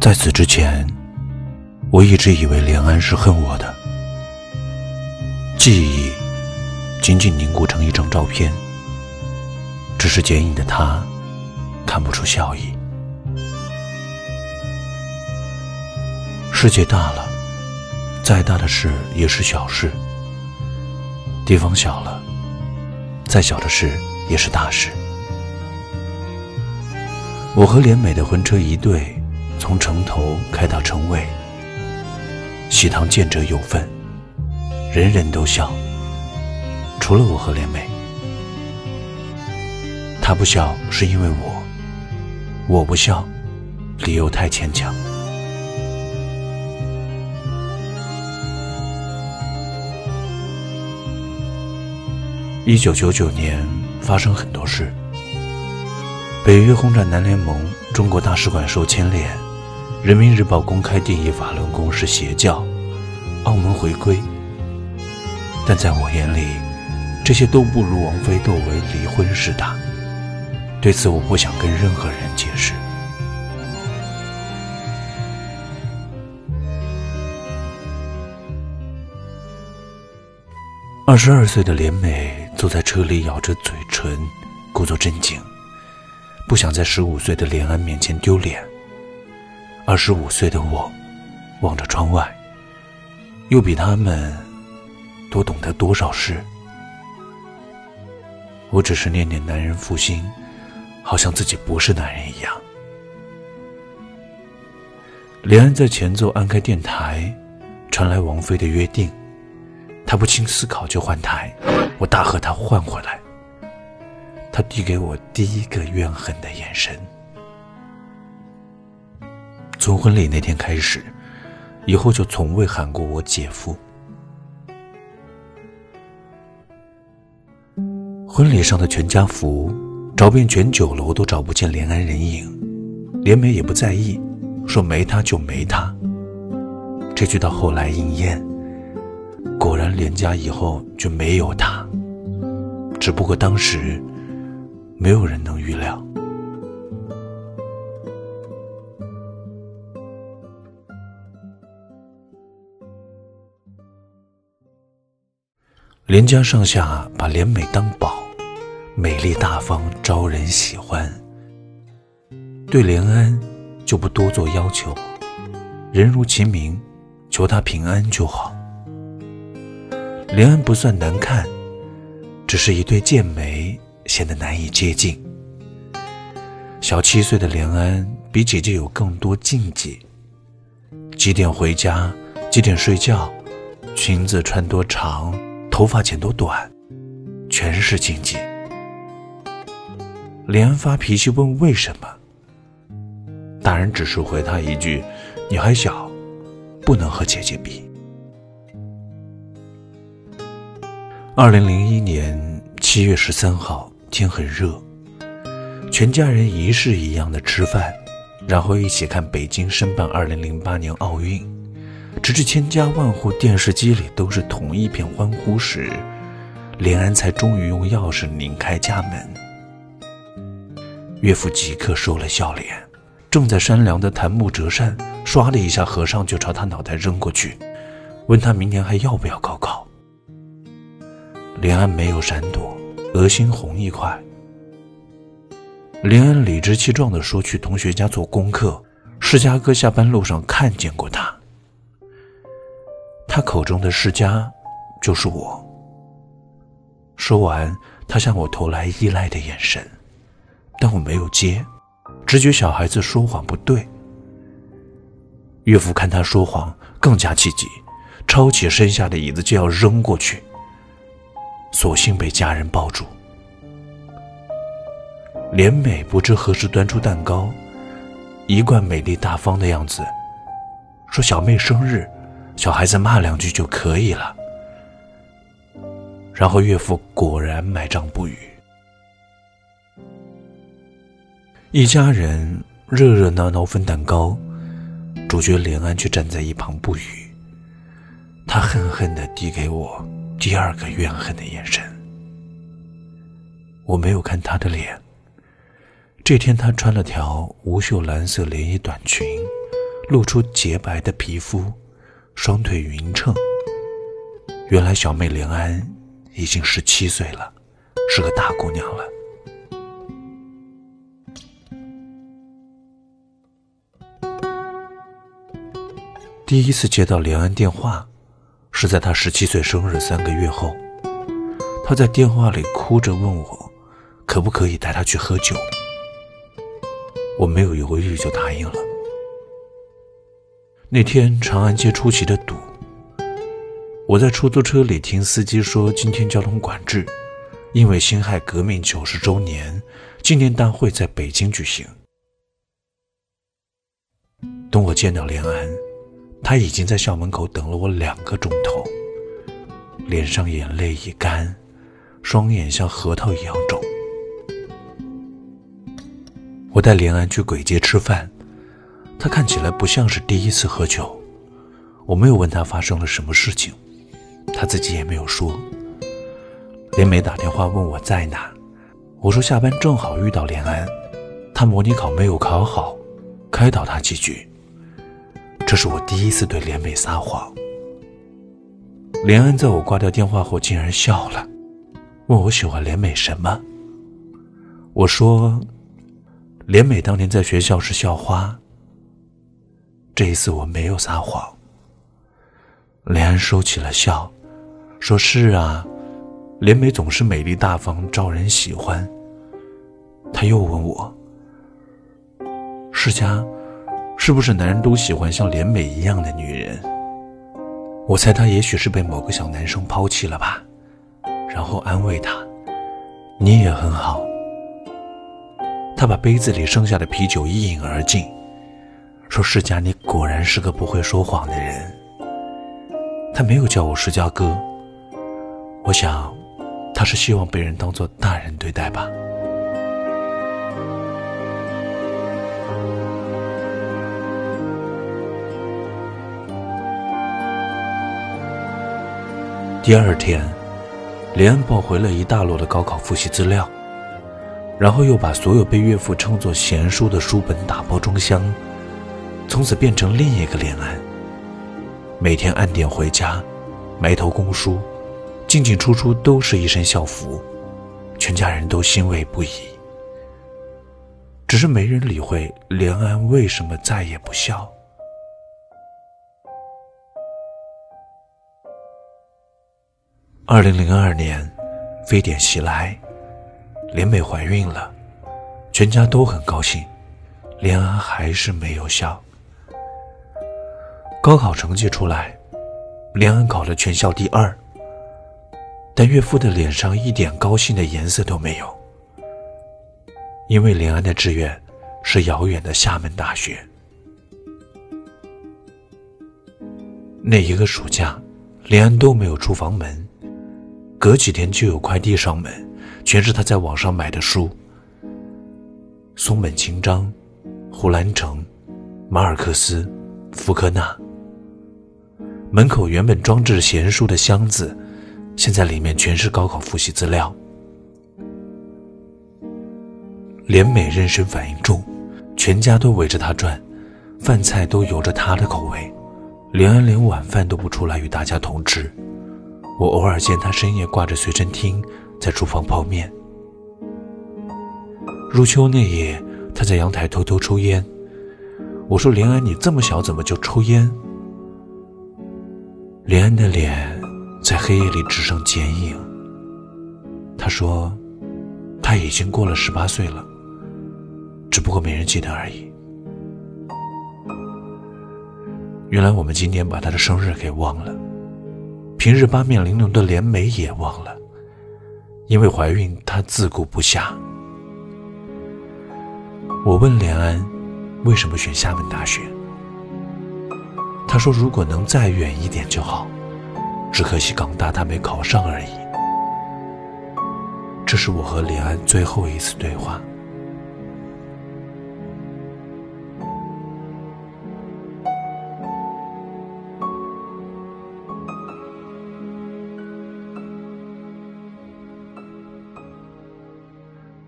在此之前，我一直以为连安是恨我的。记忆仅仅凝固成一张照片，只是剪影的他看不出笑意。世界大了，再大的事也是小事；地方小了，再小的事也是大事。我和连美的婚车一对，从城头开到城尾，喜糖见者有份，人人都笑，除了我和连妹。他不笑是因为我，我不笑，理由太牵强。一九九九年发生很多事。北约轰炸南联盟，中国大使馆受牵连，人民日报公开定义法轮功是邪教，澳门回归。但在我眼里，这些都不如王菲窦唯离婚事大。对此，我不想跟任何人解释。二十二岁的连美坐在车里，咬着嘴唇，故作镇静，不想在十五岁的连安面前丢脸。二十五岁的我，望着窗外，又比他们多懂得多少事？我只是念念男人负心，好像自己不是男人一样。连安在前奏按开电台，传来王菲的约定。他不经思考就换台，我大喝他换回来。他递给我第一个怨恨的眼神。从婚礼那天开始，以后就从未喊过我姐夫。婚礼上的全家福，找遍全酒楼都找不见连安人影，连梅也不在意，说没他就没他。这句到后来应验。果然，连家以后就没有他。只不过当时，没有人能预料。连家上下把连美当宝，美丽大方，招人喜欢。对连安，就不多做要求，人如其名，求他平安就好。连安不算难看，只是一对剑眉显得难以接近。小七岁的连安比姐姐有更多禁忌：几点回家，几点睡觉，裙子穿多长，头发剪多短，全是禁忌。连发脾气问为什么，大人只是回他一句：“你还小，不能和姐姐比。”二零零一年七月十三号，天很热，全家人仪式一样的吃饭，然后一起看北京申办二零零八年奥运。直至千家万户电视机里都是同一片欢呼时，连安才终于用钥匙拧开家门。岳父即刻收了笑脸，正在扇凉的檀木折扇，唰的一下合上，就朝他脑袋扔过去，问他明年还要不要高考。连安没有闪躲，额心红一块。连安理直气壮地说：“去同学家做功课，世家哥下班路上看见过他。他口中的世家，就是我。”说完，他向我投来依赖的眼神，但我没有接，直觉小孩子说谎不对。岳父看他说谎，更加气急，抄起身下的椅子就要扔过去。索性被家人抱住。连美不知何时端出蛋糕，一贯美丽大方的样子，说：“小妹生日，小孩子骂两句就可以了。”然后岳父果然买账不语。一家人热热闹闹分蛋糕，主角连安却站在一旁不语。他恨恨地递给我。第二个怨恨的眼神，我没有看他的脸。这天，他穿了条无袖蓝色连衣短裙，露出洁白的皮肤，双腿匀称。原来小妹连安已经十七岁了，是个大姑娘了。第一次接到连安电话，是在她十七岁生日三个月后。她在电话里哭着问我，可不可以带她去喝酒。我没有犹豫就答应了。那天长安街出奇的堵，我在出租车里听司机说今天交通管制，因为辛亥革命九十周年纪念大会在北京举行。等我见到连安，他已经在校门口等了我两个钟头，脸上眼泪已干，双眼像核桃一样肿。我带连安去簋街吃饭。他看起来不像是第一次喝酒，我没有问他发生了什么事情，他自己也没有说。连梅打电话问我在哪，我说下班正好遇到连安，他模拟考没有考好，开导他几句。这是我第一次对连美撒谎。连安在我挂掉电话后竟然笑了，问我喜欢连美什么。我说，连美当年在学校是校花。这一次我没有撒谎。连安收起了笑，说是啊，莲美总是美丽大方，招人喜欢。他又问我：“世嘉，是不是男人都喜欢像莲美一样的女人？”我猜他也许是被某个小男生抛弃了吧，然后安慰他：“你也很好。”他把杯子里剩下的啤酒一饮而尽。说世家，你果然是个不会说谎的人。他没有叫我世家哥，我想，他是希望被人当做大人对待吧。第二天，连安抱回了一大摞的高考复习资料，然后又把所有被岳父称作贤书的书本打包装箱。从此变成另一个恋安，每天按点回家，埋头供书，进进出出都是一身校服，全家人都欣慰不已。只是没人理会连安为什么再也不笑。二零零二年，非典袭来，连美怀孕了，全家都很高兴，连安还是没有笑。高考成绩出来，连安考了全校第二。但岳父的脸上一点高兴的颜色都没有，因为连安的志愿是遥远的厦门大学。那一个暑假，连安都没有出房门，隔几天就有快递上门，全是他在网上买的书：松本清张、胡兰成、马尔克斯、福克纳。门口原本装置闲书的箱子，现在里面全是高考复习资料。连美妊娠反应重，全家都围着她转，饭菜都由着她的口味。连安连晚饭都不出来与大家同吃，我偶尔见她深夜挂着随身听在厨房泡面。入秋那夜，她在阳台偷偷抽烟。我说：“连安，你这么小怎么就抽烟？”连安的脸在黑夜里只剩剪影。他说：“他已经过了十八岁了，只不过没人记得而已。”原来我们今年把他的生日给忘了，平日八面玲珑的连美也忘了，因为怀孕，她自顾不暇。我问连安，为什么选厦门大学？他说：“如果能再远一点就好，只可惜港大他没考上而已。”这是我和连安最后一次对话。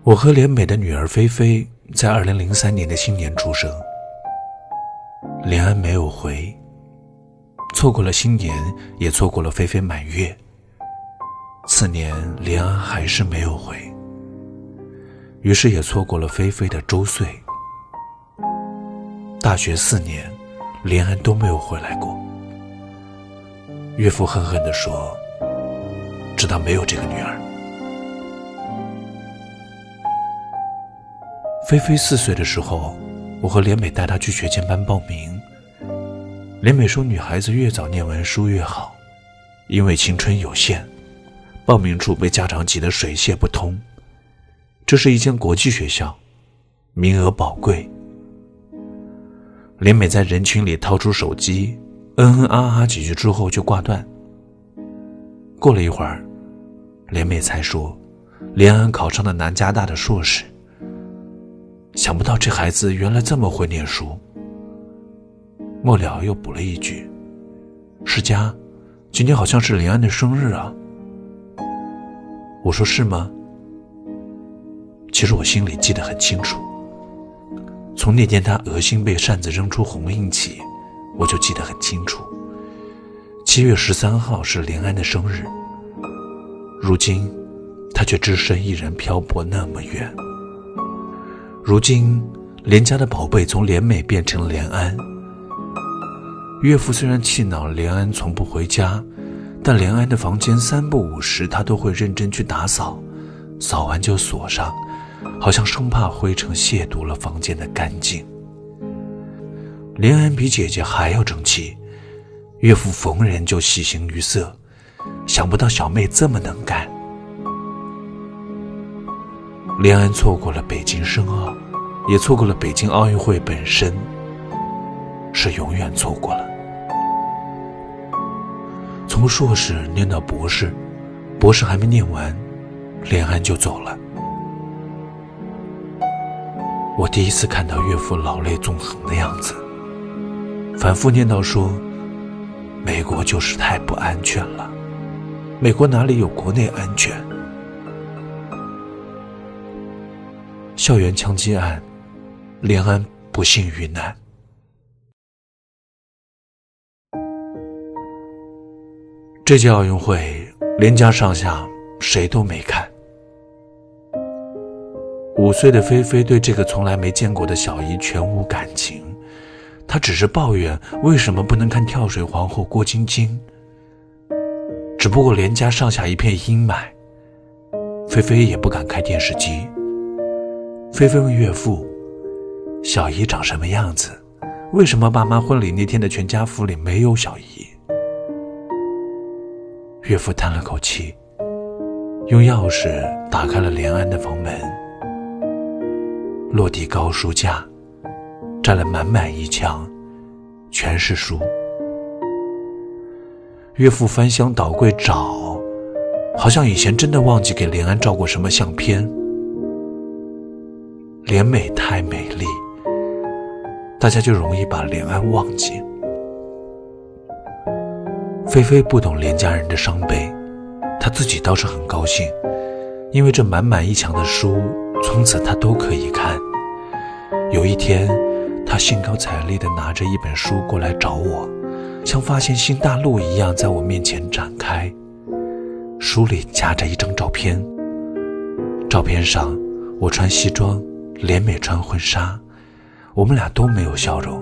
我和连美的女儿菲菲在二零零三年的新年出生。连安没有回，错过了新年，也错过了菲菲满月。次年，连安还是没有回，于是也错过了菲菲的周岁。大学四年，连安都没有回来过。岳父恨恨地说：“知道没有这个女儿。”菲菲四岁的时候。我和连美带她去学前班报名。连美说：“女孩子越早念完书越好，因为青春有限。”报名处被家长挤得水泄不通。这是一间国际学校，名额宝贵。连美在人群里掏出手机，嗯嗯啊啊几句之后就挂断。过了一会儿，连美才说：“连安考上了南加大的硕士。”想不到这孩子原来这么会念书。末了又补了一句：“世佳，今天好像是林安的生日啊。”我说：“是吗？”其实我心里记得很清楚。从那天他额心被扇子扔出红印起，我就记得很清楚。七月十三号是林安的生日。如今，他却只身一人漂泊那么远。如今，连家的宝贝从连美变成了连安。岳父虽然气恼连安从不回家，但连安的房间三不五时他都会认真去打扫，扫完就锁上，好像生怕灰尘亵渎了房间的干净。连安比姐姐还要争气，岳父逢人就喜形于色，想不到小妹这么能干。连安错过了北京申奥，也错过了北京奥运会本身，是永远错过了。从硕士念到博士，博士还没念完，连安就走了。我第一次看到岳父老泪纵横的样子，反复念叨说：“美国就是太不安全了，美国哪里有国内安全？”校园枪击案，连安不幸遇难。这届奥运会，连家上下谁都没看。五岁的菲菲对这个从来没见过的小姨全无感情，她只是抱怨为什么不能看跳水皇后郭晶晶。只不过连家上下一片阴霾，菲菲也不敢开电视机。菲菲问岳父：“小姨长什么样子？为什么爸妈婚礼那天的全家福里没有小姨？”岳父叹了口气，用钥匙打开了连安的房门。落地高书架，占了满满一墙，全是书。岳父翻箱倒柜找，好像以前真的忘记给连安照过什么相片。连美太美丽，大家就容易把连安忘记。菲菲不懂连家人的伤悲，她自己倒是很高兴，因为这满满一墙的书，从此她都可以看。有一天，她兴高采烈地拿着一本书过来找我，像发现新大陆一样在我面前展开。书里夹着一张照片，照片上我穿西装。连美穿婚纱，我们俩都没有笑容。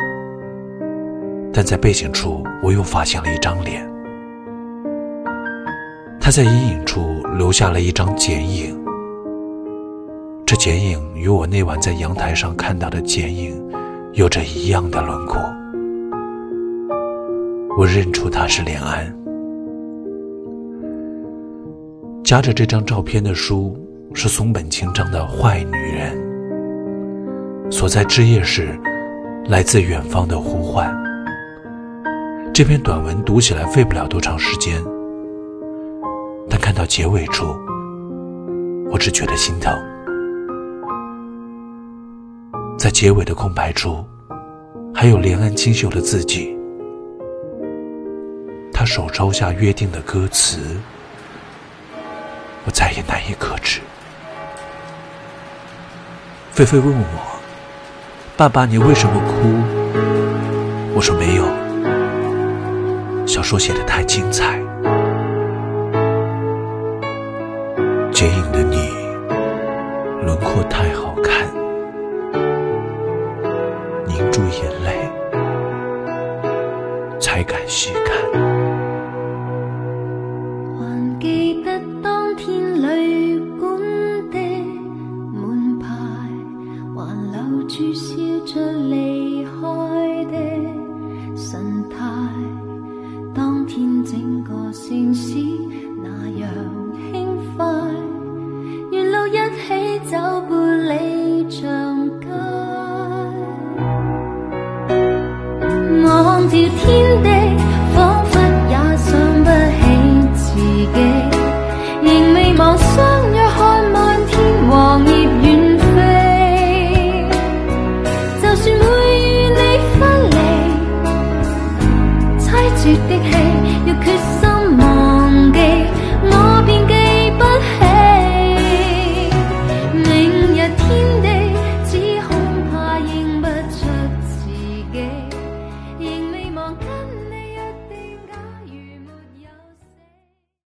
但在背景处，我又发现了一张脸。他在阴影处留下了一张剪影。这剪影与我那晚在阳台上看到的剪影，有着一样的轮廓。我认出他是连安。夹着这张照片的书是松本清张的《坏女人》。所在枝叶是来自远方的呼唤。这篇短文读起来费不了多长时间，到结尾处，我只觉得心疼。在结尾的空白处，还有连安清秀的字迹。他手抄下约定的歌词，我再也难以克制。菲菲问我。爸爸，你为什么哭？我说没有，小说写的太精彩。剪影的你，